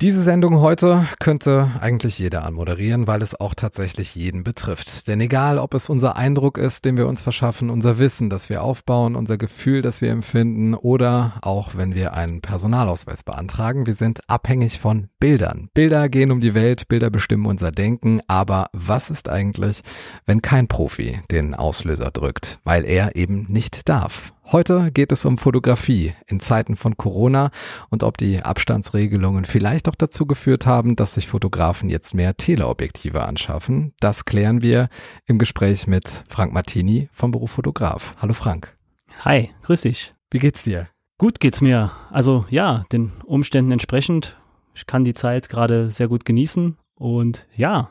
Diese Sendung heute könnte eigentlich jeder anmoderieren, weil es auch tatsächlich jeden betrifft. Denn egal, ob es unser Eindruck ist, den wir uns verschaffen, unser Wissen, das wir aufbauen, unser Gefühl, das wir empfinden oder auch wenn wir einen Personalausweis beantragen, wir sind abhängig von Bildern. Bilder gehen um die Welt, Bilder bestimmen unser Denken, aber was ist eigentlich, wenn kein Profi den Auslöser drückt, weil er eben nicht darf? Heute geht es um Fotografie in Zeiten von Corona und ob die Abstandsregelungen vielleicht auch dazu geführt haben, dass sich Fotografen jetzt mehr Teleobjektive anschaffen. Das klären wir im Gespräch mit Frank Martini vom Beruf Fotograf. Hallo Frank. Hi, grüß dich. Wie geht's dir? Gut geht's mir. Also ja, den Umständen entsprechend. Ich kann die Zeit gerade sehr gut genießen und ja,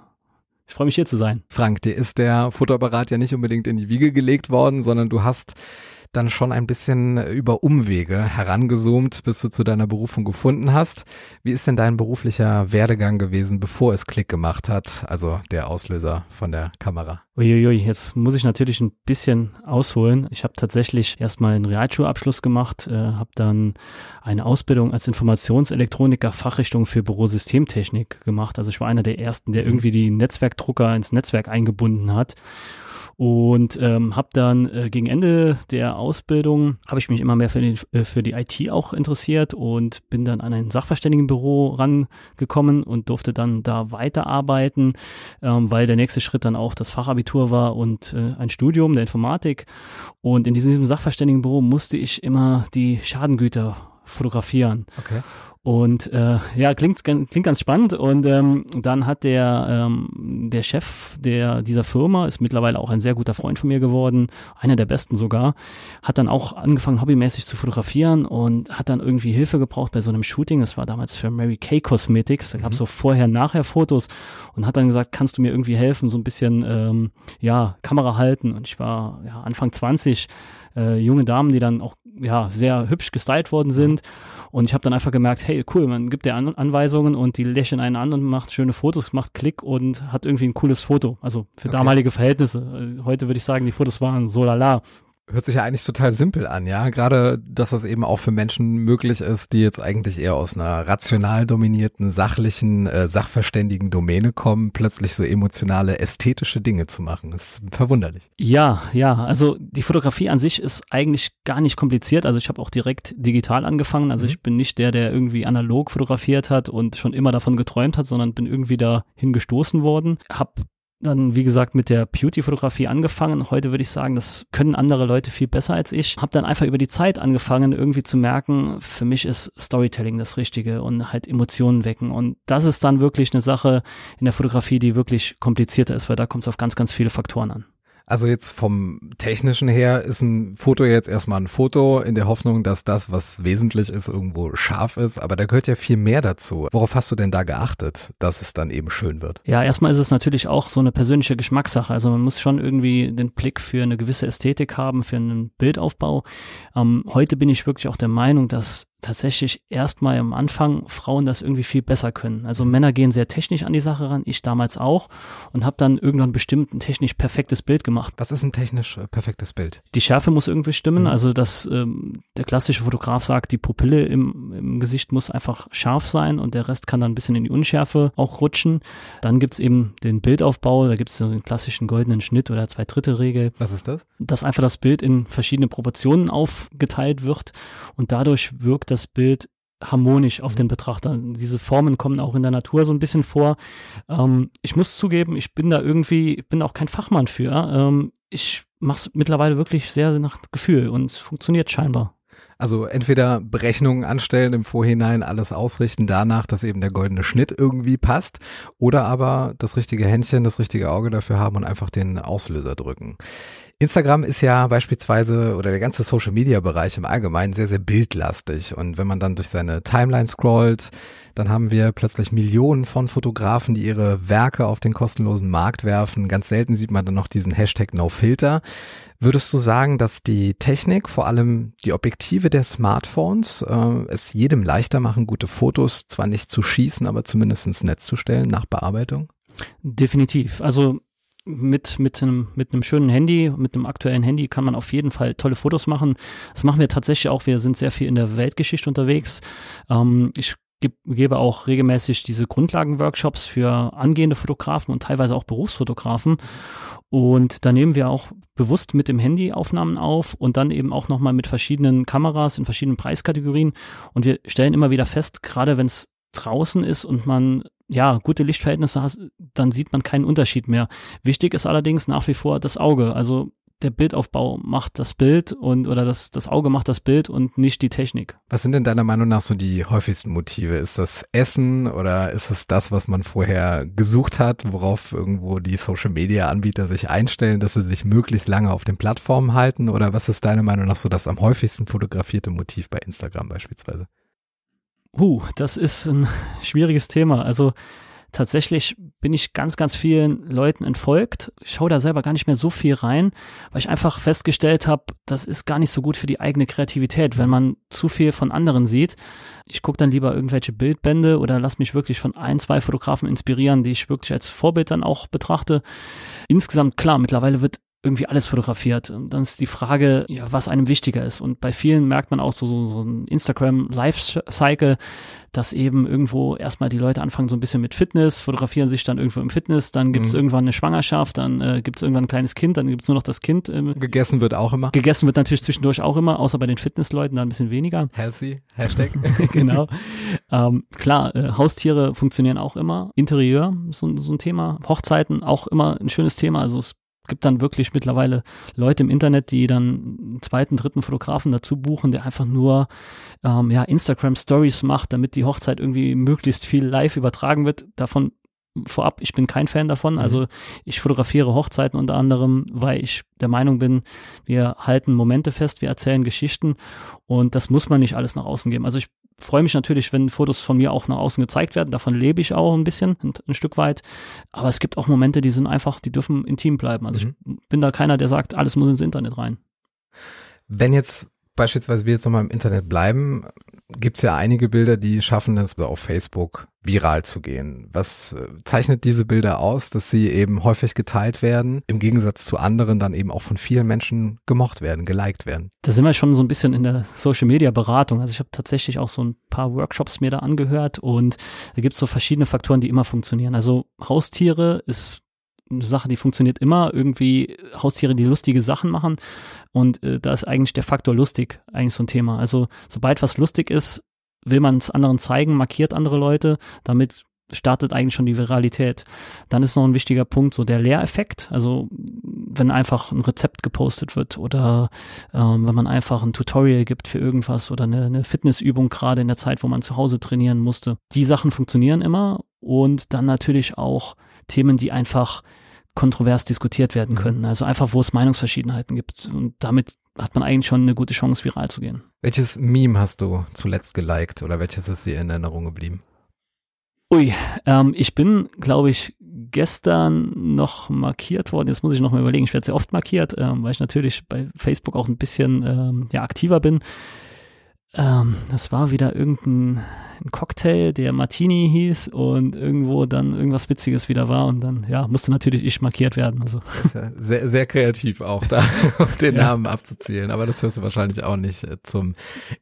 ich freue mich hier zu sein. Frank, dir ist der Fotoapparat ja nicht unbedingt in die Wiege gelegt worden, sondern du hast dann schon ein bisschen über Umwege herangezoomt, bis du zu deiner Berufung gefunden hast. Wie ist denn dein beruflicher Werdegang gewesen, bevor es Klick gemacht hat, also der Auslöser von der Kamera? Uiuiui, jetzt muss ich natürlich ein bisschen ausholen. Ich habe tatsächlich erstmal einen Realschulabschluss gemacht, äh, habe dann eine Ausbildung als Informationselektroniker Fachrichtung für Bürosystemtechnik gemacht. Also ich war einer der ersten, der mhm. irgendwie die Netzwerkdrucker ins Netzwerk eingebunden hat und ähm, habe dann äh, gegen Ende der Ausbildung habe ich mich immer mehr für die, äh, für die IT auch interessiert und bin dann an ein Sachverständigenbüro rangekommen und durfte dann da weiterarbeiten, ähm, weil der nächste Schritt dann auch das Fachabitur war und äh, ein Studium der Informatik und in diesem Sachverständigenbüro musste ich immer die Schadengüter fotografieren. Okay. Und äh, ja, klingt, klingt ganz spannend. Und ähm, dann hat der, ähm, der Chef der, dieser Firma, ist mittlerweile auch ein sehr guter Freund von mir geworden, einer der besten sogar, hat dann auch angefangen, hobbymäßig zu fotografieren und hat dann irgendwie Hilfe gebraucht bei so einem Shooting. Das war damals für Mary Kay Cosmetics. Da gab es mhm. so vorher-nachher-Fotos und hat dann gesagt, kannst du mir irgendwie helfen, so ein bisschen ähm, ja, Kamera halten. Und ich war ja, Anfang 20, äh, junge Damen, die dann auch ja, sehr hübsch gestylt worden sind. Und ich habe dann einfach gemerkt, hey, cool, man gibt dir An Anweisungen und die lächeln einen an und macht schöne Fotos, macht Klick und hat irgendwie ein cooles Foto. Also für okay. damalige Verhältnisse. Äh, heute würde ich sagen, die Fotos waren so lala hört sich ja eigentlich total simpel an, ja. Gerade, dass das eben auch für Menschen möglich ist, die jetzt eigentlich eher aus einer rational dominierten, sachlichen, äh, sachverständigen Domäne kommen, plötzlich so emotionale, ästhetische Dinge zu machen. Das ist verwunderlich. Ja, ja. Also die Fotografie an sich ist eigentlich gar nicht kompliziert. Also ich habe auch direkt digital angefangen. Also mhm. ich bin nicht der, der irgendwie analog fotografiert hat und schon immer davon geträumt hat, sondern bin irgendwie dahin gestoßen worden. Hab dann, wie gesagt, mit der Beauty-Fotografie angefangen. Heute würde ich sagen, das können andere Leute viel besser als ich. Habe dann einfach über die Zeit angefangen, irgendwie zu merken, für mich ist Storytelling das Richtige und halt Emotionen wecken. Und das ist dann wirklich eine Sache in der Fotografie, die wirklich komplizierter ist, weil da kommt es auf ganz, ganz viele Faktoren an. Also jetzt vom technischen her ist ein Foto jetzt erstmal ein Foto in der Hoffnung, dass das, was wesentlich ist, irgendwo scharf ist. Aber da gehört ja viel mehr dazu. Worauf hast du denn da geachtet, dass es dann eben schön wird? Ja, erstmal ist es natürlich auch so eine persönliche Geschmackssache. Also man muss schon irgendwie den Blick für eine gewisse Ästhetik haben, für einen Bildaufbau. Ähm, heute bin ich wirklich auch der Meinung, dass tatsächlich erstmal am Anfang Frauen das irgendwie viel besser können. Also Männer gehen sehr technisch an die Sache ran, ich damals auch und habe dann irgendwann bestimmt ein technisch perfektes Bild gemacht. Was ist ein technisch äh, perfektes Bild? Die Schärfe muss irgendwie stimmen, mhm. also dass ähm, der klassische Fotograf sagt, die Pupille im, im Gesicht muss einfach scharf sein und der Rest kann dann ein bisschen in die Unschärfe auch rutschen. Dann gibt's eben den Bildaufbau, da gibt's so den klassischen goldenen Schnitt oder Zwei-Drittel-Regel. Was ist das? Dass einfach das Bild in verschiedene Proportionen aufgeteilt wird und dadurch wirkt das Bild harmonisch auf den Betrachter. Diese Formen kommen auch in der Natur so ein bisschen vor. Ähm, ich muss zugeben, ich bin da irgendwie, bin auch kein Fachmann für. Ähm, ich mache es mittlerweile wirklich sehr nach Gefühl und es funktioniert scheinbar. Also entweder Berechnungen anstellen im Vorhinein, alles ausrichten danach, dass eben der goldene Schnitt irgendwie passt, oder aber das richtige Händchen, das richtige Auge dafür haben und einfach den Auslöser drücken. Instagram ist ja beispielsweise oder der ganze Social Media Bereich im Allgemeinen sehr, sehr bildlastig. Und wenn man dann durch seine Timeline scrollt, dann haben wir plötzlich Millionen von Fotografen, die ihre Werke auf den kostenlosen Markt werfen. Ganz selten sieht man dann noch diesen Hashtag NoFilter. Würdest du sagen, dass die Technik, vor allem die Objektive der Smartphones, äh, es jedem leichter machen, gute Fotos zwar nicht zu schießen, aber zumindest ins Netz zu stellen nach Bearbeitung? Definitiv. Also mit, mit, einem, mit einem schönen Handy, mit einem aktuellen Handy kann man auf jeden Fall tolle Fotos machen. Das machen wir tatsächlich auch. Wir sind sehr viel in der Weltgeschichte unterwegs. Ähm, ich gebe auch regelmäßig diese Grundlagenworkshops für angehende Fotografen und teilweise auch Berufsfotografen. Und da nehmen wir auch bewusst mit dem Handy Aufnahmen auf und dann eben auch nochmal mit verschiedenen Kameras in verschiedenen Preiskategorien. Und wir stellen immer wieder fest, gerade wenn es draußen ist und man ja gute Lichtverhältnisse hat, dann sieht man keinen Unterschied mehr. Wichtig ist allerdings nach wie vor das Auge. Also der Bildaufbau macht das Bild und oder das, das Auge macht das Bild und nicht die Technik. Was sind denn deiner Meinung nach so die häufigsten Motive? Ist das Essen oder ist es das, was man vorher gesucht hat, worauf irgendwo die Social Media Anbieter sich einstellen, dass sie sich möglichst lange auf den Plattformen halten? Oder was ist deiner Meinung nach so das am häufigsten fotografierte Motiv bei Instagram beispielsweise? Uh, das ist ein schwieriges Thema. Also tatsächlich bin ich ganz, ganz vielen Leuten entfolgt. Ich schaue da selber gar nicht mehr so viel rein, weil ich einfach festgestellt habe, das ist gar nicht so gut für die eigene Kreativität, wenn man zu viel von anderen sieht. Ich gucke dann lieber irgendwelche Bildbände oder lass mich wirklich von ein, zwei Fotografen inspirieren, die ich wirklich als Vorbild dann auch betrachte. Insgesamt, klar, mittlerweile wird irgendwie alles fotografiert. Und dann ist die Frage, ja, was einem wichtiger ist. Und bei vielen merkt man auch so, so, so ein Instagram-Life-Cycle, dass eben irgendwo erstmal die Leute anfangen so ein bisschen mit Fitness, fotografieren sich dann irgendwo im Fitness, dann gibt es mhm. irgendwann eine Schwangerschaft, dann äh, gibt es irgendwann ein kleines Kind, dann gibt es nur noch das Kind. Ähm, gegessen wird auch immer. Gegessen wird natürlich zwischendurch auch immer, außer bei den Fitnessleuten dann ein bisschen weniger. Healthy, Hashtag. genau. Ähm, klar, äh, Haustiere funktionieren auch immer. Interieur, so, so ein Thema. Hochzeiten auch immer ein schönes Thema. Also es gibt dann wirklich mittlerweile Leute im Internet, die dann einen zweiten, dritten Fotografen dazu buchen, der einfach nur ähm, ja, Instagram Stories macht, damit die Hochzeit irgendwie möglichst viel live übertragen wird. Davon vorab, ich bin kein Fan davon. Mhm. Also ich fotografiere Hochzeiten unter anderem, weil ich der Meinung bin, wir halten Momente fest, wir erzählen Geschichten und das muss man nicht alles nach außen geben. Also ich freue mich natürlich, wenn Fotos von mir auch nach außen gezeigt werden. Davon lebe ich auch ein bisschen, ein, ein Stück weit. Aber es gibt auch Momente, die sind einfach, die dürfen intim bleiben. Also mhm. ich bin da keiner, der sagt, alles muss ins Internet rein. Wenn jetzt beispielsweise wir jetzt nochmal im Internet bleiben, gibt es ja einige Bilder, die schaffen es auf Facebook viral zu gehen. Was äh, zeichnet diese Bilder aus, dass sie eben häufig geteilt werden, im Gegensatz zu anderen dann eben auch von vielen Menschen gemocht werden, geliked werden? Da sind wir schon so ein bisschen in der Social Media Beratung. Also ich habe tatsächlich auch so ein paar Workshops mir da angehört und da gibt es so verschiedene Faktoren, die immer funktionieren. Also Haustiere ist eine Sache, die funktioniert immer. Irgendwie Haustiere, die lustige Sachen machen. Und äh, da ist eigentlich der Faktor lustig eigentlich so ein Thema. Also sobald was lustig ist, will man es anderen zeigen, markiert andere Leute. Damit startet eigentlich schon die Viralität. Dann ist noch ein wichtiger Punkt so der Lehreffekt. Also wenn einfach ein Rezept gepostet wird oder ähm, wenn man einfach ein Tutorial gibt für irgendwas oder eine, eine Fitnessübung gerade in der Zeit, wo man zu Hause trainieren musste. Die Sachen funktionieren immer und dann natürlich auch Themen, die einfach kontrovers diskutiert werden mhm. können. Also einfach, wo es Meinungsverschiedenheiten gibt. Und damit hat man eigentlich schon eine gute Chance, viral zu gehen. Welches Meme hast du zuletzt geliked oder welches ist dir in Erinnerung geblieben? Ui, ähm, ich bin, glaube ich, gestern noch markiert worden. Jetzt muss ich noch mal überlegen. Ich werde sehr oft markiert, ähm, weil ich natürlich bei Facebook auch ein bisschen ähm, ja, aktiver bin. Ähm, das war wieder irgendein ein Cocktail, der Martini hieß und irgendwo dann irgendwas Witziges wieder war und dann, ja, musste natürlich ich markiert werden. Also. Ja sehr, sehr kreativ auch da, den ja. Namen abzuzählen, aber das hörst du wahrscheinlich auch nicht äh, zum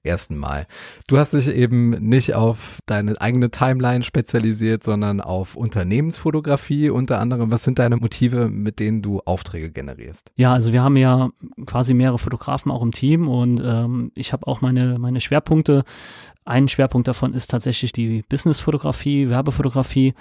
ersten Mal. Du hast dich eben nicht auf deine eigene Timeline spezialisiert, sondern auf Unternehmensfotografie unter anderem. Was sind deine Motive, mit denen du Aufträge generierst? Ja, also wir haben ja quasi mehrere Fotografen auch im Team und ähm, ich habe auch meine, meine Schwerpunkte ein Schwerpunkt davon ist tatsächlich die Businessfotografie, Werbefotografie.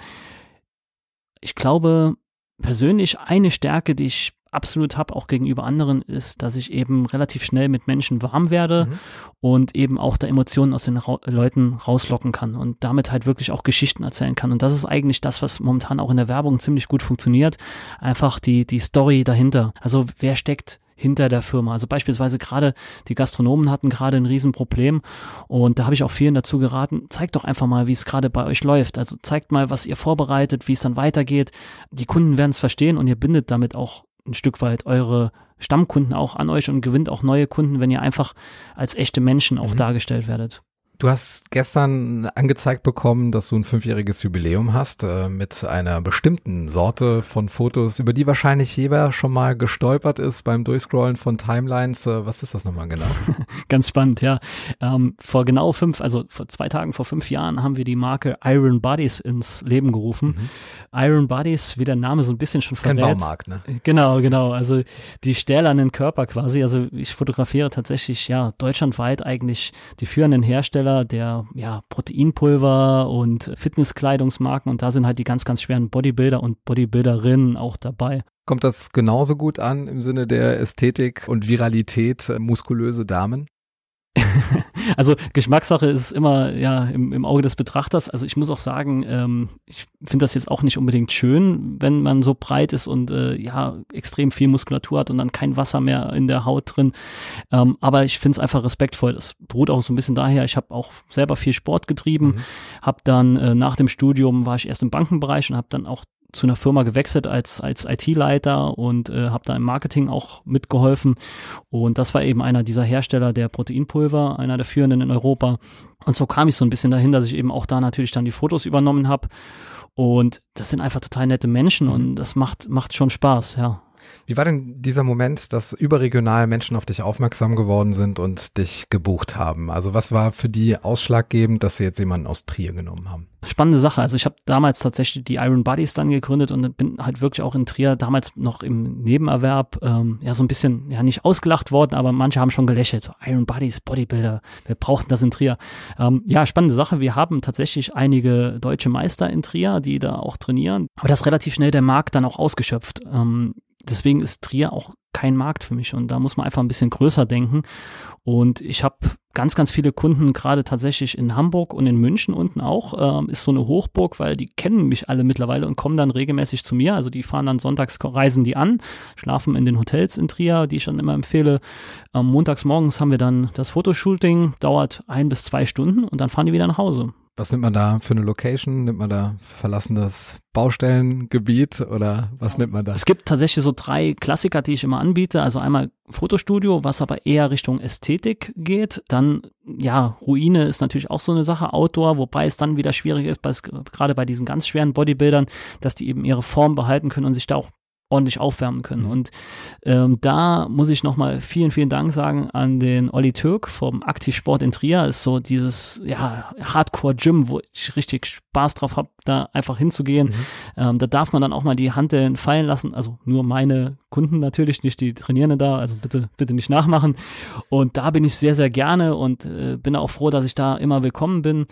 Ich glaube persönlich eine Stärke, die ich absolut habe, auch gegenüber anderen, ist, dass ich eben relativ schnell mit Menschen warm werde mhm. und eben auch da Emotionen aus den Ra Leuten rauslocken kann und damit halt wirklich auch Geschichten erzählen kann. Und das ist eigentlich das, was momentan auch in der Werbung ziemlich gut funktioniert. Einfach die, die Story dahinter. Also wer steckt hinter der Firma. Also beispielsweise gerade die Gastronomen hatten gerade ein Riesenproblem und da habe ich auch vielen dazu geraten, zeigt doch einfach mal, wie es gerade bei euch läuft. Also zeigt mal, was ihr vorbereitet, wie es dann weitergeht. Die Kunden werden es verstehen und ihr bindet damit auch ein Stück weit eure Stammkunden auch an euch und gewinnt auch neue Kunden, wenn ihr einfach als echte Menschen auch mhm. dargestellt werdet. Du hast gestern angezeigt bekommen, dass du ein fünfjähriges Jubiläum hast äh, mit einer bestimmten Sorte von Fotos, über die wahrscheinlich jeder schon mal gestolpert ist beim Durchscrollen von Timelines. Äh, was ist das nochmal genau? Ganz spannend, ja. Ähm, vor genau fünf, also vor zwei Tagen, vor fünf Jahren haben wir die Marke Iron Bodies ins Leben gerufen. Mhm. Iron Bodies, wie der Name so ein bisschen schon verrät. Kein Baumarkt, ne? Genau, genau. Also die stählernen Körper quasi. Also ich fotografiere tatsächlich, ja, deutschlandweit eigentlich die führenden Hersteller Hersteller der ja, Proteinpulver und Fitnesskleidungsmarken und da sind halt die ganz, ganz schweren Bodybuilder und Bodybuilderinnen auch dabei. Kommt das genauso gut an im Sinne der Ästhetik und Viralität äh, muskulöse Damen? also Geschmackssache ist immer ja im, im Auge des Betrachters. Also ich muss auch sagen, ähm, ich finde das jetzt auch nicht unbedingt schön, wenn man so breit ist und äh, ja extrem viel Muskulatur hat und dann kein Wasser mehr in der Haut drin. Ähm, aber ich finde es einfach respektvoll. Das beruht auch so ein bisschen daher. Ich habe auch selber viel Sport getrieben, mhm. habe dann äh, nach dem Studium war ich erst im Bankenbereich und habe dann auch zu einer Firma gewechselt als, als IT-Leiter und äh, habe da im Marketing auch mitgeholfen. Und das war eben einer dieser Hersteller der Proteinpulver, einer der führenden in Europa. Und so kam ich so ein bisschen dahin, dass ich eben auch da natürlich dann die Fotos übernommen habe. Und das sind einfach total nette Menschen und das macht, macht schon Spaß, ja. Wie war denn dieser Moment, dass überregional Menschen auf dich aufmerksam geworden sind und dich gebucht haben? Also was war für die ausschlaggebend, dass sie jetzt jemanden aus Trier genommen haben? Spannende Sache. Also ich habe damals tatsächlich die Iron Buddies dann gegründet und bin halt wirklich auch in Trier damals noch im Nebenerwerb ähm, ja so ein bisschen ja nicht ausgelacht worden, aber manche haben schon gelächelt. So, Iron Buddies, Bodybuilder, wir brauchten das in Trier. Ähm, ja, spannende Sache. Wir haben tatsächlich einige deutsche Meister in Trier, die da auch trainieren, aber das relativ schnell der Markt dann auch ausgeschöpft. Ähm, deswegen ist Trier auch kein Markt für mich und da muss man einfach ein bisschen größer denken. Und ich habe ganz, ganz viele Kunden, gerade tatsächlich in Hamburg und in München unten auch, ähm, ist so eine Hochburg, weil die kennen mich alle mittlerweile und kommen dann regelmäßig zu mir. Also die fahren dann sonntags, reisen die an, schlafen in den Hotels in Trier, die ich dann immer empfehle. Ähm, montags morgens haben wir dann das Fotoshooting, dauert ein bis zwei Stunden und dann fahren die wieder nach Hause. Was nimmt man da für eine Location? Nimmt man da verlassenes Baustellengebiet oder was nimmt man da? Es gibt tatsächlich so drei Klassiker, die ich immer anbiete. Also einmal Fotostudio, was aber eher Richtung Ästhetik geht. Dann, ja, Ruine ist natürlich auch so eine Sache, Outdoor, wobei es dann wieder schwierig ist, gerade bei diesen ganz schweren Bodybuildern, dass die eben ihre Form behalten können und sich da auch ordentlich aufwärmen können. Mhm. Und ähm, da muss ich nochmal vielen, vielen Dank sagen an den Olli Türk vom Aktivsport in Trier. Ist so dieses ja, Hardcore-Gym, wo ich richtig Spaß drauf habe, da einfach hinzugehen. Mhm. Ähm, da darf man dann auch mal die Handeln fallen lassen. Also nur meine Kunden natürlich, nicht die Trainierenden da. Also bitte, bitte nicht nachmachen. Und da bin ich sehr, sehr gerne und äh, bin auch froh, dass ich da immer willkommen bin.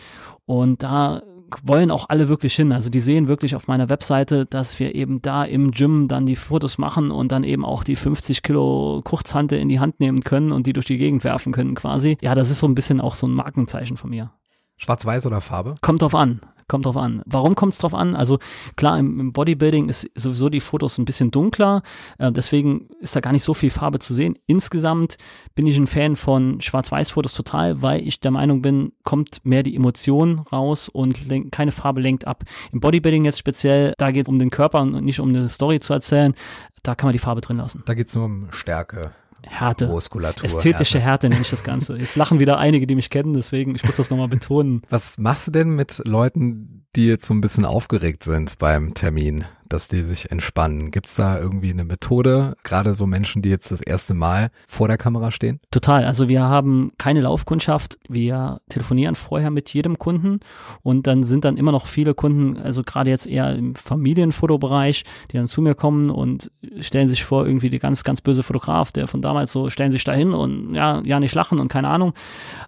Und da wollen auch alle wirklich hin. Also die sehen wirklich auf meiner Webseite, dass wir eben da im Gym dann die Fotos machen und dann eben auch die 50 Kilo Kurzhante in die Hand nehmen können und die durch die Gegend werfen können quasi. Ja, das ist so ein bisschen auch so ein Markenzeichen von mir. Schwarz-Weiß oder Farbe? Kommt drauf an. Kommt drauf an. Warum kommt es drauf an? Also klar, im, im, Bodybuilding ist sowieso die Fotos ein bisschen dunkler, äh, deswegen ist da gar nicht so viel Farbe zu sehen. Insgesamt bin ich ein Fan von Schwarz-Weiß-Fotos total, weil ich der Meinung bin, kommt mehr die Emotion raus und lenkt, keine Farbe lenkt ab. Im Bodybuilding jetzt speziell, da geht es um den Körper und nicht um eine Story zu erzählen. Da kann man die Farbe drin lassen. Da geht es nur um Stärke. Härte. Muskulatur. Ästhetische Härte. Härte nenne ich das Ganze. Jetzt lachen wieder einige, die mich kennen, deswegen, ich muss das nochmal betonen. Was machst du denn mit Leuten, die jetzt so ein bisschen aufgeregt sind beim Termin? Dass die sich entspannen. Gibt es da irgendwie eine Methode, gerade so Menschen, die jetzt das erste Mal vor der Kamera stehen? Total. Also wir haben keine Laufkundschaft. Wir telefonieren vorher mit jedem Kunden und dann sind dann immer noch viele Kunden, also gerade jetzt eher im Familienfotobereich, die dann zu mir kommen und stellen sich vor, irgendwie die ganz, ganz böse Fotograf, der von damals so, stellen sich dahin und ja, ja nicht lachen und keine Ahnung.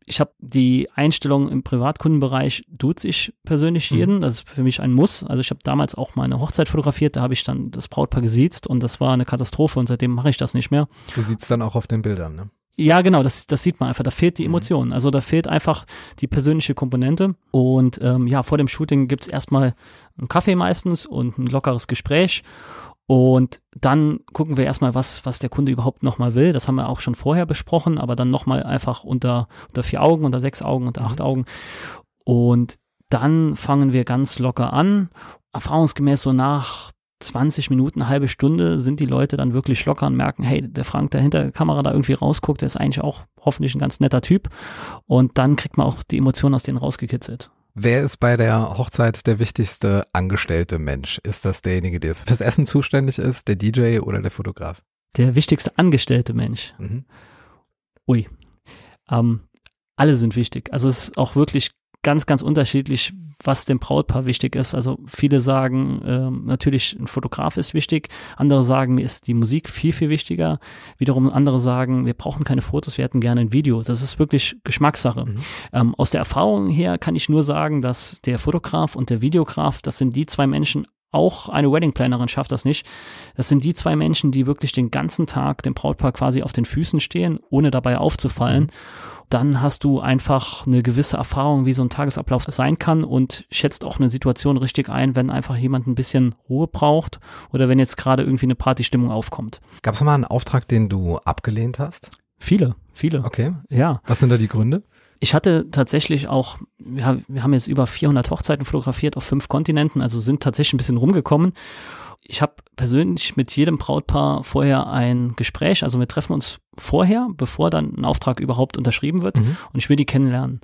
Ich habe die Einstellung im Privatkundenbereich, duze ich persönlich mhm. jeden. Mhm. Das ist für mich ein Muss. Also ich habe damals auch meine Hochzeit fotografiert fotografiert, da habe ich dann das Brautpaar gesiezt und das war eine Katastrophe und seitdem mache ich das nicht mehr. Du siehst dann auch auf den Bildern, ne? Ja, genau, das, das sieht man einfach. Da fehlt die mhm. Emotion. Also da fehlt einfach die persönliche Komponente. Und ähm, ja, vor dem Shooting gibt's erstmal einen Kaffee meistens und ein lockeres Gespräch. Und dann gucken wir erstmal, was, was der Kunde überhaupt nochmal will. Das haben wir auch schon vorher besprochen, aber dann nochmal einfach unter, unter vier Augen, unter sechs Augen, unter acht mhm. Augen. Und dann fangen wir ganz locker an erfahrungsgemäß so nach 20 Minuten, eine halbe Stunde sind die Leute dann wirklich locker und merken, hey, der Frank, der hinter der Kamera da irgendwie rausguckt, der ist eigentlich auch hoffentlich ein ganz netter Typ. Und dann kriegt man auch die Emotionen aus denen rausgekitzelt. Wer ist bei der Hochzeit der wichtigste angestellte Mensch? Ist das derjenige, der fürs Essen zuständig ist, der DJ oder der Fotograf? Der wichtigste angestellte Mensch. Mhm. Ui. Ähm, alle sind wichtig. Also es ist auch wirklich ganz, ganz unterschiedlich, was dem Brautpaar wichtig ist. Also viele sagen, äh, natürlich ein Fotograf ist wichtig, andere sagen, mir ist die Musik viel, viel wichtiger. Wiederum andere sagen, wir brauchen keine Fotos, wir hätten gerne ein Video. Das ist wirklich Geschmackssache. Mhm. Ähm, aus der Erfahrung her kann ich nur sagen, dass der Fotograf und der Videograf, das sind die zwei Menschen auch eine Wedding Plannerin schafft das nicht. Das sind die zwei Menschen, die wirklich den ganzen Tag dem Brautpaar quasi auf den Füßen stehen, ohne dabei aufzufallen. Mhm. Dann hast du einfach eine gewisse Erfahrung, wie so ein Tagesablauf sein kann und schätzt auch eine Situation richtig ein, wenn einfach jemand ein bisschen Ruhe braucht oder wenn jetzt gerade irgendwie eine Partystimmung aufkommt. Gab es mal einen Auftrag, den du abgelehnt hast? Viele, viele. Okay. Ja. Was sind da die Gründe? Ich hatte tatsächlich auch, wir haben jetzt über 400 Hochzeiten fotografiert auf fünf Kontinenten, also sind tatsächlich ein bisschen rumgekommen. Ich habe persönlich mit jedem Brautpaar vorher ein Gespräch, also wir treffen uns vorher, bevor dann ein Auftrag überhaupt unterschrieben wird mhm. und ich will die kennenlernen.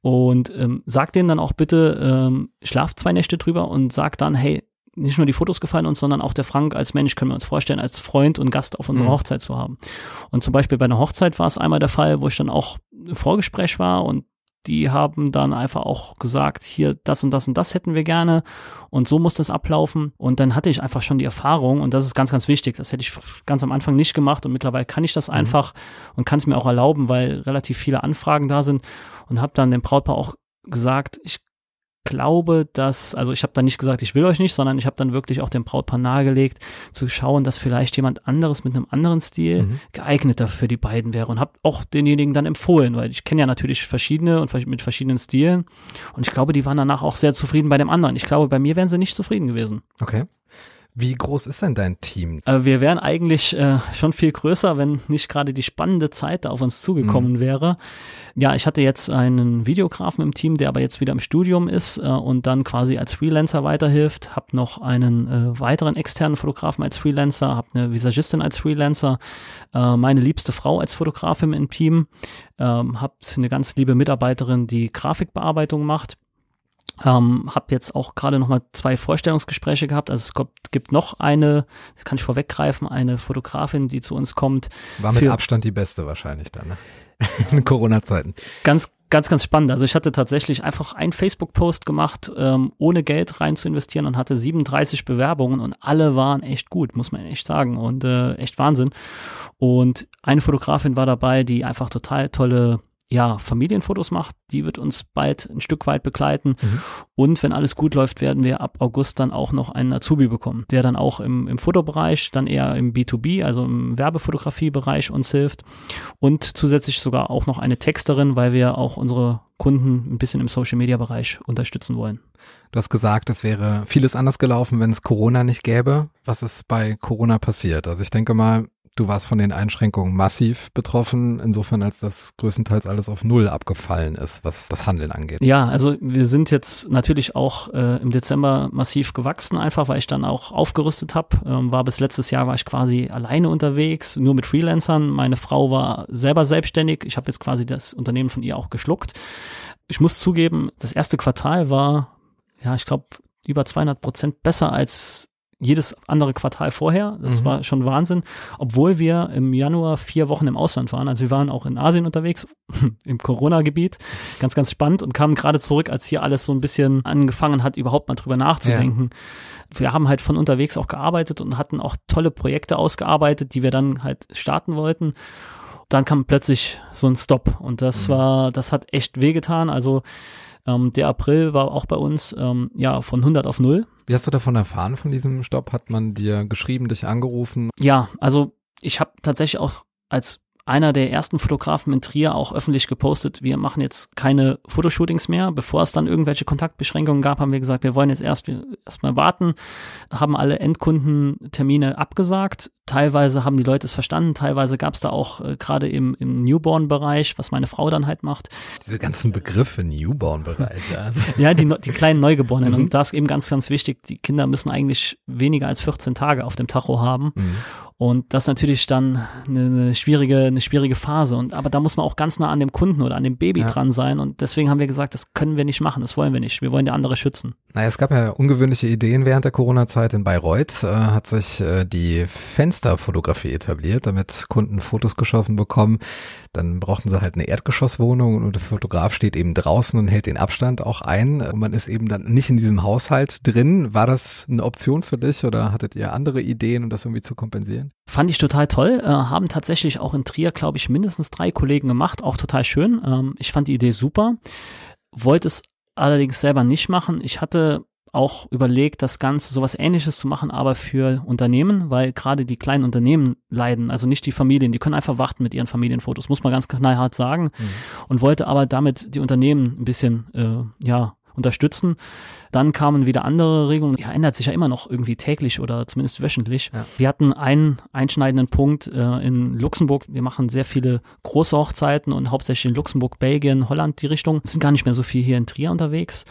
Und ähm, sag denen dann auch bitte, ähm, schlaft zwei Nächte drüber und sag dann, hey, nicht nur die Fotos gefallen uns, sondern auch der Frank als Mensch können wir uns vorstellen, als Freund und Gast auf unserer mhm. Hochzeit zu haben. Und zum Beispiel bei einer Hochzeit war es einmal der Fall, wo ich dann auch im Vorgespräch war und die haben dann einfach auch gesagt, hier das und das und das hätten wir gerne und so muss das ablaufen. Und dann hatte ich einfach schon die Erfahrung und das ist ganz, ganz wichtig. Das hätte ich ganz am Anfang nicht gemacht und mittlerweile kann ich das mhm. einfach und kann es mir auch erlauben, weil relativ viele Anfragen da sind und habe dann dem Brautpaar auch gesagt, ich glaube, dass, also ich habe dann nicht gesagt, ich will euch nicht, sondern ich habe dann wirklich auch dem Brautpaar nahegelegt, zu schauen, dass vielleicht jemand anderes mit einem anderen Stil mhm. geeigneter für die beiden wäre und habe auch denjenigen dann empfohlen, weil ich kenne ja natürlich verschiedene und mit verschiedenen Stilen und ich glaube, die waren danach auch sehr zufrieden bei dem anderen. Ich glaube, bei mir wären sie nicht zufrieden gewesen. Okay. Wie groß ist denn dein Team? Äh, wir wären eigentlich äh, schon viel größer, wenn nicht gerade die spannende Zeit da auf uns zugekommen mhm. wäre. Ja, ich hatte jetzt einen Videografen im Team, der aber jetzt wieder im Studium ist äh, und dann quasi als Freelancer weiterhilft. Hab noch einen weiteren externen Fotografen als Freelancer, hab eine Visagistin als Freelancer, meine liebste Frau als Fotografin im Team, ähm, hab eine ganz liebe Mitarbeiterin, die Grafikbearbeitung macht ähm, habe jetzt auch gerade noch mal zwei Vorstellungsgespräche gehabt. Also es gibt, gibt noch eine, das kann ich vorweggreifen, eine Fotografin, die zu uns kommt. War mit Abstand die beste wahrscheinlich dann, ne? In Corona-Zeiten. Ganz, ganz, ganz spannend. Also ich hatte tatsächlich einfach einen Facebook-Post gemacht, ähm, ohne Geld rein zu investieren und hatte 37 Bewerbungen und alle waren echt gut, muss man echt sagen. Und äh, echt Wahnsinn. Und eine Fotografin war dabei, die einfach total tolle ja, Familienfotos macht. Die wird uns bald ein Stück weit begleiten. Mhm. Und wenn alles gut läuft, werden wir ab August dann auch noch einen Azubi bekommen, der dann auch im, im Fotobereich, dann eher im B2B, also im Werbefotografiebereich uns hilft. Und zusätzlich sogar auch noch eine Texterin, weil wir auch unsere Kunden ein bisschen im Social Media Bereich unterstützen wollen. Du hast gesagt, es wäre vieles anders gelaufen, wenn es Corona nicht gäbe. Was ist bei Corona passiert? Also ich denke mal, Du warst von den Einschränkungen massiv betroffen, insofern als das größtenteils alles auf Null abgefallen ist, was das Handeln angeht. Ja, also wir sind jetzt natürlich auch äh, im Dezember massiv gewachsen, einfach weil ich dann auch aufgerüstet habe. Ähm, war bis letztes Jahr war ich quasi alleine unterwegs, nur mit Freelancern. Meine Frau war selber selbstständig. Ich habe jetzt quasi das Unternehmen von ihr auch geschluckt. Ich muss zugeben, das erste Quartal war, ja, ich glaube, über 200 Prozent besser als jedes andere Quartal vorher. Das mhm. war schon Wahnsinn. Obwohl wir im Januar vier Wochen im Ausland waren. Also wir waren auch in Asien unterwegs, im Corona-Gebiet. Ganz, ganz spannend und kamen gerade zurück, als hier alles so ein bisschen angefangen hat, überhaupt mal drüber nachzudenken. Ja. Wir haben halt von unterwegs auch gearbeitet und hatten auch tolle Projekte ausgearbeitet, die wir dann halt starten wollten. Dann kam plötzlich so ein Stop und das mhm. war, das hat echt wehgetan. Also ähm, der April war auch bei uns ähm, ja von 100 auf 0. Wie hast du davon erfahren, von diesem Stopp? Hat man dir geschrieben, dich angerufen? Ja, also ich habe tatsächlich auch als einer der ersten Fotografen in Trier auch öffentlich gepostet, wir machen jetzt keine Fotoshootings mehr. Bevor es dann irgendwelche Kontaktbeschränkungen gab, haben wir gesagt, wir wollen jetzt erst erstmal warten, haben alle Endkundentermine abgesagt. Teilweise haben die Leute es verstanden, teilweise gab es da auch äh, gerade im, im Newborn-Bereich, was meine Frau dann halt macht. Diese ganzen Begriffe, Newborn-Bereich. Also. ja, die, die kleinen Neugeborenen. Mhm. Und das ist eben ganz, ganz wichtig. Die Kinder müssen eigentlich weniger als 14 Tage auf dem Tacho haben. Mhm. Und das ist natürlich dann eine, eine, schwierige, eine schwierige Phase. Und aber da muss man auch ganz nah an dem Kunden oder an dem Baby ja. dran sein. Und deswegen haben wir gesagt, das können wir nicht machen, das wollen wir nicht. Wir wollen die andere schützen. Naja, es gab ja ungewöhnliche Ideen während der Corona-Zeit in Bayreuth. Äh, hat sich äh, die Fensterfotografie etabliert, damit Kunden Fotos geschossen bekommen. Dann brauchten sie halt eine Erdgeschosswohnung und der Fotograf steht eben draußen und hält den Abstand auch ein. Und man ist eben dann nicht in diesem Haushalt drin. War das eine Option für dich oder hattet ihr andere Ideen, um das irgendwie zu kompensieren? Fand ich total toll. Äh, haben tatsächlich auch in Trier, glaube ich, mindestens drei Kollegen gemacht. Auch total schön. Ähm, ich fand die Idee super. Wollte es allerdings selber nicht machen. Ich hatte auch überlegt, das Ganze sowas ähnliches zu machen, aber für Unternehmen, weil gerade die kleinen Unternehmen leiden, also nicht die Familien, die können einfach warten mit ihren Familienfotos, muss man ganz knallhart sagen. Mhm. Und wollte aber damit die Unternehmen ein bisschen, äh, ja, unterstützen. Dann kamen wieder andere Regelungen. Ja, ändert sich ja immer noch irgendwie täglich oder zumindest wöchentlich. Ja. Wir hatten einen einschneidenden Punkt äh, in Luxemburg. Wir machen sehr viele große Hochzeiten und hauptsächlich in Luxemburg, Belgien, Holland die Richtung. sind gar nicht mehr so viel hier in Trier unterwegs.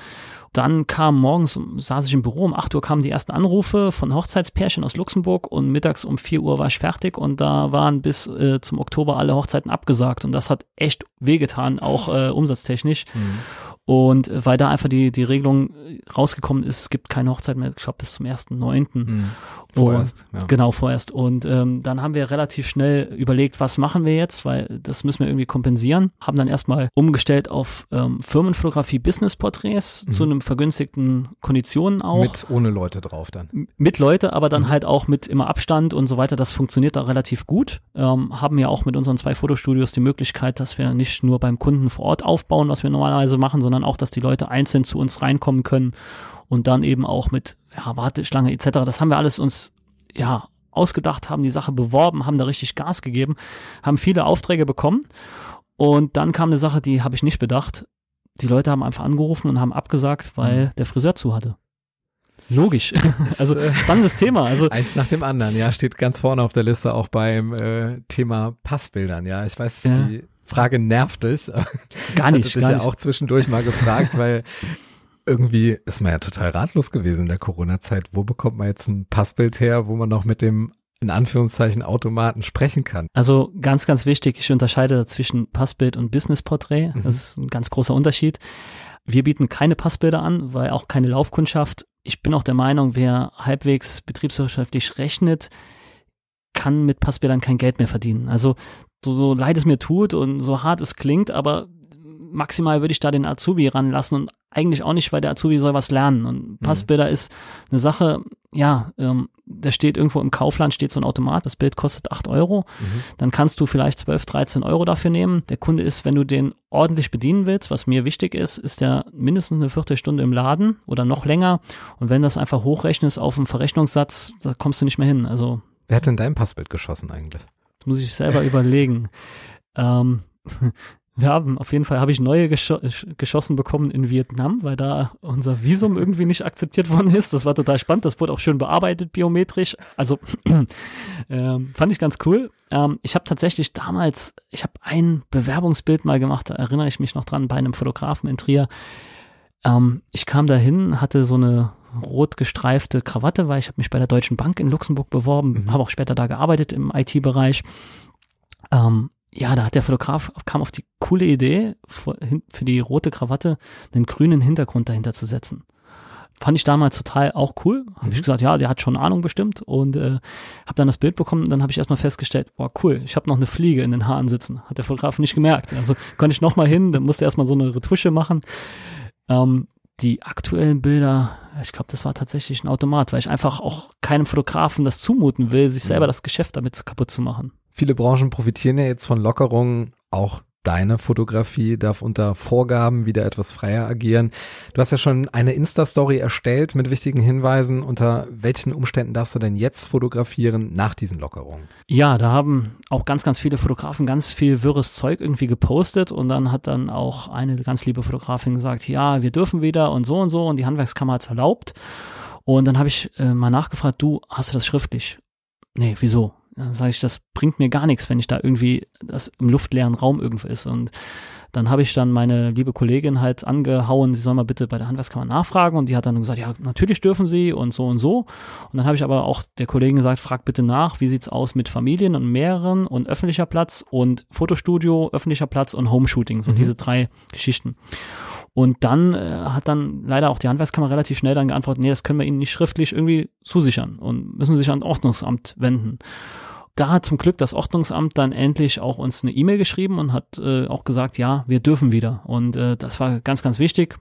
Dann kam morgens, saß ich im Büro, um 8 Uhr kamen die ersten Anrufe von Hochzeitspärchen aus Luxemburg und mittags um 4 Uhr war ich fertig und da waren bis äh, zum Oktober alle Hochzeiten abgesagt und das hat echt wehgetan, auch äh, umsatztechnisch. Mhm. Und weil da einfach die, die Regelung rausgekommen ist, es gibt keine Hochzeit mehr, ich glaube bis zum 1.9. Mhm. Vorerst. Ja. Genau, vorerst. Und ähm, dann haben wir relativ schnell überlegt, was machen wir jetzt, weil das müssen wir irgendwie kompensieren. Haben dann erstmal umgestellt auf ähm, Firmenfotografie Business-Porträts mhm. zu einem vergünstigten Konditionen auch. Mit ohne Leute drauf dann. Mit Leute, aber dann mhm. halt auch mit immer Abstand und so weiter. Das funktioniert da relativ gut. Ähm, haben ja auch mit unseren zwei Fotostudios die Möglichkeit, dass wir nicht nur beim Kunden vor Ort aufbauen, was wir normalerweise machen, sondern auch, dass die Leute einzeln zu uns reinkommen können und dann eben auch mit ja, Warteschlange etc. Das haben wir alles uns ja ausgedacht, haben die Sache beworben, haben da richtig Gas gegeben, haben viele Aufträge bekommen und dann kam eine Sache, die habe ich nicht bedacht die Leute haben einfach angerufen und haben abgesagt, weil mhm. der Friseur zu hatte. Logisch. also spannendes Thema. Also eins nach dem anderen, ja, steht ganz vorne auf der Liste auch beim äh, Thema Passbildern. Ja, ich weiß, ja. die Frage nervt dich. Gar nicht. Ich hatte gar ja nicht. auch zwischendurch mal gefragt, weil irgendwie ist man ja total ratlos gewesen in der Corona-Zeit. Wo bekommt man jetzt ein Passbild her, wo man noch mit dem in Anführungszeichen Automaten sprechen kann. Also ganz, ganz wichtig, ich unterscheide zwischen Passbild und Businessporträt. Mhm. Das ist ein ganz großer Unterschied. Wir bieten keine Passbilder an, weil auch keine Laufkundschaft. Ich bin auch der Meinung, wer halbwegs betriebswirtschaftlich rechnet, kann mit Passbildern kein Geld mehr verdienen. Also so, so leid es mir tut und so hart es klingt, aber maximal würde ich da den Azubi ranlassen und eigentlich auch nicht, weil der Azubi soll was lernen. Und mhm. Passbilder mhm. ist eine Sache, ja, ähm, da steht irgendwo im Kaufland steht so ein Automat, das Bild kostet acht Euro. Mhm. Dann kannst du vielleicht 12, 13 Euro dafür nehmen. Der Kunde ist, wenn du den ordentlich bedienen willst, was mir wichtig ist, ist der mindestens eine Viertelstunde im Laden oder noch länger. Und wenn das einfach hochrechnest auf einen Verrechnungssatz, da kommst du nicht mehr hin. Also. Wer hat denn dein Passbild geschossen eigentlich? Das muss ich selber überlegen. Ähm, wir haben auf jeden Fall habe ich neue gescho geschossen bekommen in Vietnam, weil da unser Visum irgendwie nicht akzeptiert worden ist. Das war total spannend. Das wurde auch schön bearbeitet biometrisch. Also ähm, fand ich ganz cool. Ähm, ich habe tatsächlich damals, ich habe ein Bewerbungsbild mal gemacht. Da erinnere ich mich noch dran bei einem Fotografen in Trier. Ähm, ich kam dahin, hatte so eine rot gestreifte Krawatte, weil ich habe mich bei der Deutschen Bank in Luxemburg beworben, mhm. habe auch später da gearbeitet im IT-Bereich. Ähm, ja, da hat der Fotograf kam auf die coole Idee, für die rote Krawatte einen grünen Hintergrund dahinter zu setzen. Fand ich damals total auch cool. Habe mhm. ich gesagt, ja, der hat schon Ahnung bestimmt und äh, habe dann das Bild bekommen. Dann habe ich erstmal festgestellt, boah, cool, ich habe noch eine Fliege in den Haaren sitzen. Hat der Fotograf nicht gemerkt. Also konnte ich nochmal hin, dann musste erstmal so eine Retusche machen. Ähm, die aktuellen Bilder, ich glaube, das war tatsächlich ein Automat, weil ich einfach auch keinem Fotografen das zumuten will, sich selber mhm. das Geschäft damit kaputt zu machen. Viele Branchen profitieren ja jetzt von Lockerungen, auch deine Fotografie darf unter Vorgaben wieder etwas freier agieren. Du hast ja schon eine Insta-Story erstellt mit wichtigen Hinweisen. Unter welchen Umständen darfst du denn jetzt fotografieren nach diesen Lockerungen? Ja, da haben auch ganz, ganz viele Fotografen ganz viel wirres Zeug irgendwie gepostet und dann hat dann auch eine ganz liebe Fotografin gesagt, ja, wir dürfen wieder und so und so und die Handwerkskammer hat es erlaubt. Und dann habe ich äh, mal nachgefragt, du, hast du das schriftlich? Nee, wieso? Dann sage ich, das bringt mir gar nichts, wenn ich da irgendwie das im luftleeren Raum irgendwo ist. Und dann habe ich dann meine liebe Kollegin halt angehauen, sie soll mal bitte bei der Handwerkskammer nachfragen. Und die hat dann gesagt, ja, natürlich dürfen sie und so und so. Und dann habe ich aber auch der Kollegin gesagt, frag bitte nach, wie sieht's aus mit Familien und mehreren und öffentlicher Platz und Fotostudio, öffentlicher Platz und Homeshooting, so mhm. diese drei Geschichten. Und dann äh, hat dann leider auch die Handwerkskammer relativ schnell dann geantwortet, nee, das können wir Ihnen nicht schriftlich irgendwie zusichern und müssen sich an Ordnungsamt wenden. Da hat zum Glück das Ordnungsamt dann endlich auch uns eine E-Mail geschrieben und hat äh, auch gesagt, ja, wir dürfen wieder. Und äh, das war ganz, ganz wichtig.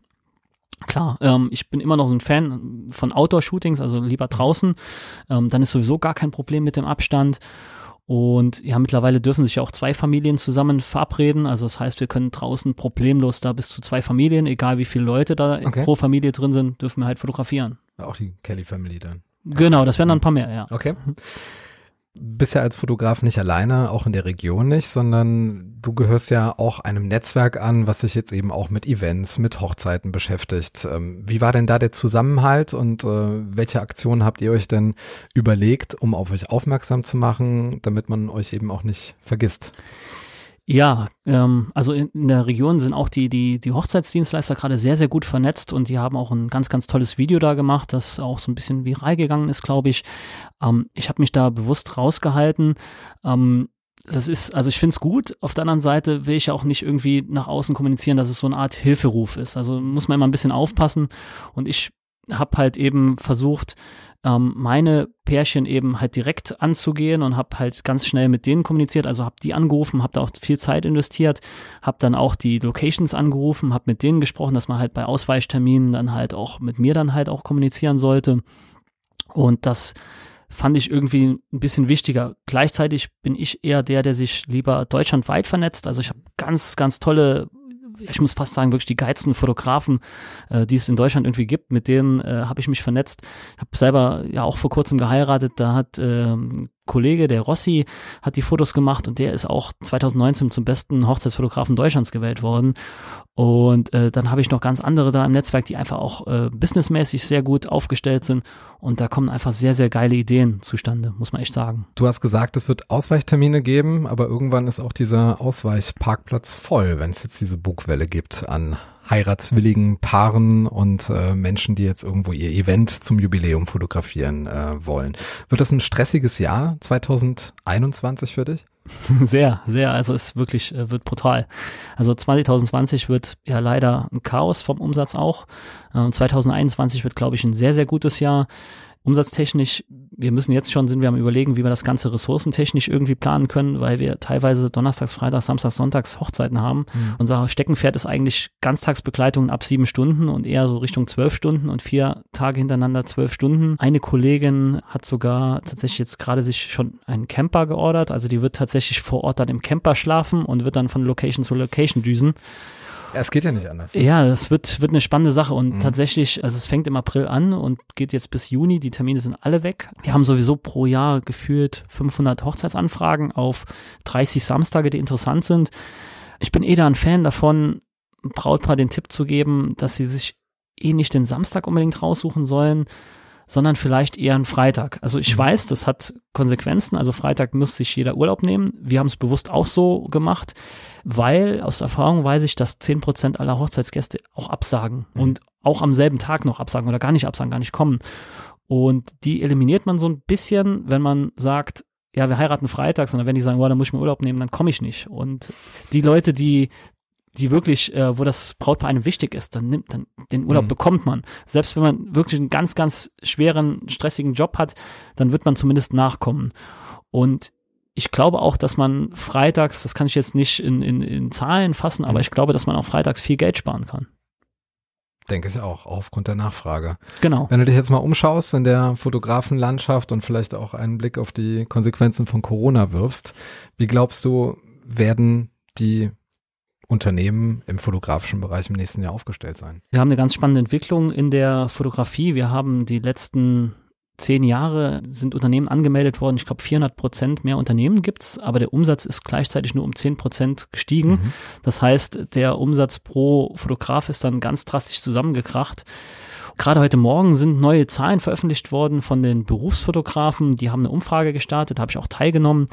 Klar, ähm, ich bin immer noch so ein Fan von Outdoor-Shootings, also lieber draußen. Ähm, dann ist sowieso gar kein Problem mit dem Abstand. Und ja, mittlerweile dürfen sich auch zwei Familien zusammen verabreden. Also das heißt, wir können draußen problemlos da bis zu zwei Familien, egal wie viele Leute da okay. pro Familie drin sind, dürfen wir halt fotografieren. Auch die Kelly Family dann. Genau, das wären dann ein paar mehr, ja. Okay bist ja als Fotograf nicht alleine, auch in der Region nicht, sondern du gehörst ja auch einem Netzwerk an, was sich jetzt eben auch mit Events, mit Hochzeiten beschäftigt. Ähm, wie war denn da der Zusammenhalt und äh, welche Aktionen habt ihr euch denn überlegt, um auf euch aufmerksam zu machen, damit man euch eben auch nicht vergisst? Ja, ähm, also in, in, der Region sind auch die, die, die Hochzeitsdienstleister gerade sehr, sehr gut vernetzt und die haben auch ein ganz, ganz tolles Video da gemacht, das auch so ein bisschen viral gegangen ist, glaube ich. Ähm, ich habe mich da bewusst rausgehalten. Ähm, das ist, also ich finde es gut. Auf der anderen Seite will ich ja auch nicht irgendwie nach außen kommunizieren, dass es so eine Art Hilferuf ist. Also muss man immer ein bisschen aufpassen. Und ich habe halt eben versucht, ähm, meine Pärchen eben halt direkt anzugehen und habe halt ganz schnell mit denen kommuniziert. Also habe die angerufen, habe da auch viel Zeit investiert, habe dann auch die Locations angerufen, habe mit denen gesprochen, dass man halt bei Ausweichterminen dann halt auch mit mir dann halt auch kommunizieren sollte. Und das fand ich irgendwie ein bisschen wichtiger. Gleichzeitig bin ich eher der, der sich lieber deutschlandweit vernetzt. Also ich habe ganz, ganz tolle ich muss fast sagen, wirklich die geilsten Fotografen, äh, die es in Deutschland irgendwie gibt, mit denen äh, habe ich mich vernetzt. Ich habe selber ja auch vor kurzem geheiratet, da hat äh, Kollege, der Rossi, hat die Fotos gemacht und der ist auch 2019 zum besten Hochzeitsfotografen Deutschlands gewählt worden. Und äh, dann habe ich noch ganz andere da im Netzwerk, die einfach auch äh, businessmäßig sehr gut aufgestellt sind. Und da kommen einfach sehr, sehr geile Ideen zustande, muss man echt sagen. Du hast gesagt, es wird Ausweichtermine geben, aber irgendwann ist auch dieser Ausweichparkplatz voll, wenn es jetzt diese Bugwelle gibt an heiratswilligen Paaren und äh, Menschen, die jetzt irgendwo ihr Event zum Jubiläum fotografieren äh, wollen. Wird das ein stressiges Jahr 2021 für dich? Sehr, sehr. Also es wirklich äh, wird brutal. Also 2020 wird ja leider ein Chaos vom Umsatz auch. Äh, 2021 wird, glaube ich, ein sehr, sehr gutes Jahr. Umsatztechnisch, wir müssen jetzt schon, sind wir am überlegen, wie wir das Ganze ressourcentechnisch irgendwie planen können, weil wir teilweise donnerstags, freitags, samstags, sonntags Hochzeiten haben. Mhm. Unser Steckenpferd ist eigentlich Ganztagsbegleitung ab sieben Stunden und eher so Richtung zwölf Stunden und vier Tage hintereinander zwölf Stunden. Eine Kollegin hat sogar tatsächlich jetzt gerade sich schon einen Camper geordert, also die wird tatsächlich vor Ort dann im Camper schlafen und wird dann von Location zu Location düsen. Ja, es geht ja nicht anders. Ja, das wird, wird eine spannende Sache und mhm. tatsächlich, also es fängt im April an und geht jetzt bis Juni. Die Termine sind alle weg. Wir haben sowieso pro Jahr gefühlt 500 Hochzeitsanfragen auf 30 Samstage, die interessant sind. Ich bin eh da ein Fan davon, Brautpaar den Tipp zu geben, dass sie sich eh nicht den Samstag unbedingt raussuchen sollen, sondern vielleicht eher einen Freitag. Also ich mhm. weiß, das hat Konsequenzen. Also Freitag muss sich jeder Urlaub nehmen. Wir haben es bewusst auch so gemacht, weil aus Erfahrung weiß ich, dass zehn Prozent aller Hochzeitsgäste auch absagen mhm. und auch am selben Tag noch absagen oder gar nicht absagen, gar nicht kommen. Und die eliminiert man so ein bisschen, wenn man sagt, ja, wir heiraten Freitag, sondern wenn die sagen, oh, dann muss ich mir Urlaub nehmen, dann komme ich nicht. Und die Leute, die die wirklich, äh, wo das Brautpaar einem wichtig ist, dann nimmt dann den Urlaub mhm. bekommt man. Selbst wenn man wirklich einen ganz, ganz schweren, stressigen Job hat, dann wird man zumindest nachkommen. Und ich glaube auch, dass man freitags, das kann ich jetzt nicht in, in, in Zahlen fassen, aber mhm. ich glaube, dass man auch freitags viel Geld sparen kann. Denke ich auch, aufgrund der Nachfrage. Genau. Wenn du dich jetzt mal umschaust in der Fotografenlandschaft und vielleicht auch einen Blick auf die Konsequenzen von Corona wirfst, wie glaubst du, werden die Unternehmen im fotografischen Bereich im nächsten Jahr aufgestellt sein? Wir haben eine ganz spannende Entwicklung in der Fotografie. Wir haben die letzten zehn Jahre sind Unternehmen angemeldet worden. Ich glaube, 400 Prozent mehr Unternehmen gibt's, aber der Umsatz ist gleichzeitig nur um 10 Prozent gestiegen. Mhm. Das heißt, der Umsatz pro Fotograf ist dann ganz drastisch zusammengekracht. Gerade heute Morgen sind neue Zahlen veröffentlicht worden von den Berufsfotografen. Die haben eine Umfrage gestartet, habe ich auch teilgenommen.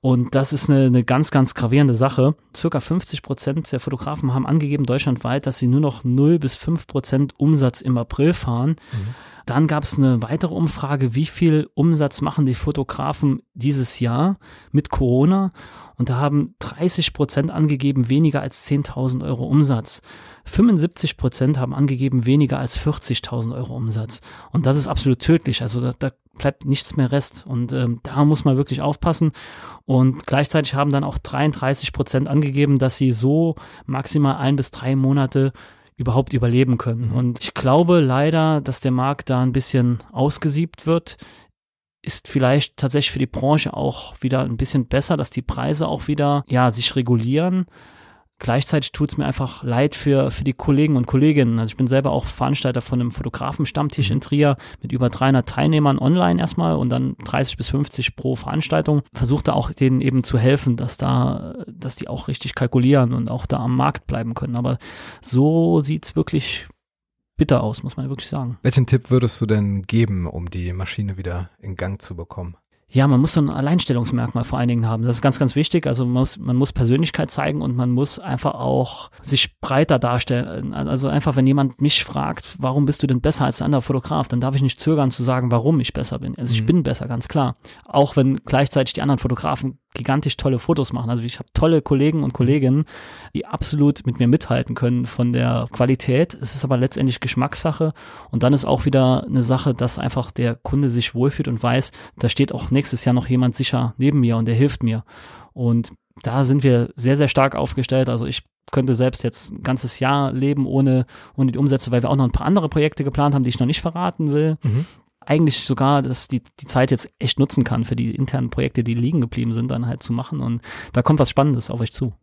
Und das ist eine, eine ganz, ganz gravierende Sache. Circa 50 Prozent der Fotografen haben angegeben deutschlandweit, dass sie nur noch 0 bis 5 Prozent Umsatz im April fahren. Mhm. Dann gab es eine weitere Umfrage, wie viel Umsatz machen die Fotografen dieses Jahr mit Corona? Und da haben 30 Prozent angegeben, weniger als 10.000 Euro Umsatz. 75 Prozent haben angegeben, weniger als 40.000 Euro Umsatz. Und das ist absolut tödlich. Also da, da bleibt nichts mehr Rest. Und ähm, da muss man wirklich aufpassen. Und gleichzeitig haben dann auch 33 Prozent angegeben, dass sie so maximal ein bis drei Monate überhaupt überleben können. Mhm. Und ich glaube leider, dass der Markt da ein bisschen ausgesiebt wird. Ist vielleicht tatsächlich für die Branche auch wieder ein bisschen besser, dass die Preise auch wieder, ja, sich regulieren. Gleichzeitig tut es mir einfach leid für, für die Kollegen und Kolleginnen. Also ich bin selber auch Veranstalter von einem Fotografenstammtisch in mhm. Trier mit über 300 Teilnehmern online erstmal und dann 30 bis 50 pro Veranstaltung. Versuchte auch denen eben zu helfen, dass da, dass die auch richtig kalkulieren und auch da am Markt bleiben können. Aber so sieht's wirklich bitter aus, muss man wirklich sagen. Welchen Tipp würdest du denn geben, um die Maschine wieder in Gang zu bekommen? Ja, man muss so ein Alleinstellungsmerkmal vor allen Dingen haben. Das ist ganz, ganz wichtig. Also man muss, man muss Persönlichkeit zeigen und man muss einfach auch sich breiter darstellen. Also einfach, wenn jemand mich fragt, warum bist du denn besser als ein anderer Fotograf, dann darf ich nicht zögern zu sagen, warum ich besser bin. Also ich mhm. bin besser, ganz klar. Auch wenn gleichzeitig die anderen Fotografen gigantisch tolle Fotos machen. Also ich habe tolle Kollegen und Kolleginnen, die absolut mit mir mithalten können von der Qualität. Es ist aber letztendlich Geschmackssache und dann ist auch wieder eine Sache, dass einfach der Kunde sich wohlfühlt und weiß, da steht auch nächstes Jahr noch jemand sicher neben mir und der hilft mir. Und da sind wir sehr, sehr stark aufgestellt. Also ich könnte selbst jetzt ein ganzes Jahr leben ohne, ohne die Umsätze, weil wir auch noch ein paar andere Projekte geplant haben, die ich noch nicht verraten will. Mhm eigentlich sogar, dass die, die Zeit jetzt echt nutzen kann für die internen Projekte, die liegen geblieben sind, dann halt zu machen. Und da kommt was Spannendes auf euch zu.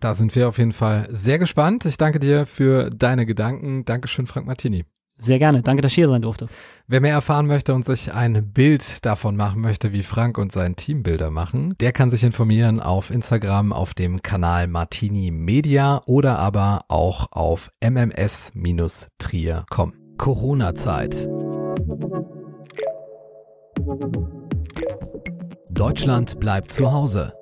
Da sind wir auf jeden Fall sehr gespannt. Ich danke dir für deine Gedanken. Dankeschön, Frank Martini. Sehr gerne. Danke, dass ich hier sein durfte. Wer mehr erfahren möchte und sich ein Bild davon machen möchte, wie Frank und sein Team Bilder machen, der kann sich informieren auf Instagram auf dem Kanal Martini Media oder aber auch auf mms-trier.com. Corona-Zeit. Deutschland bleibt zu Hause.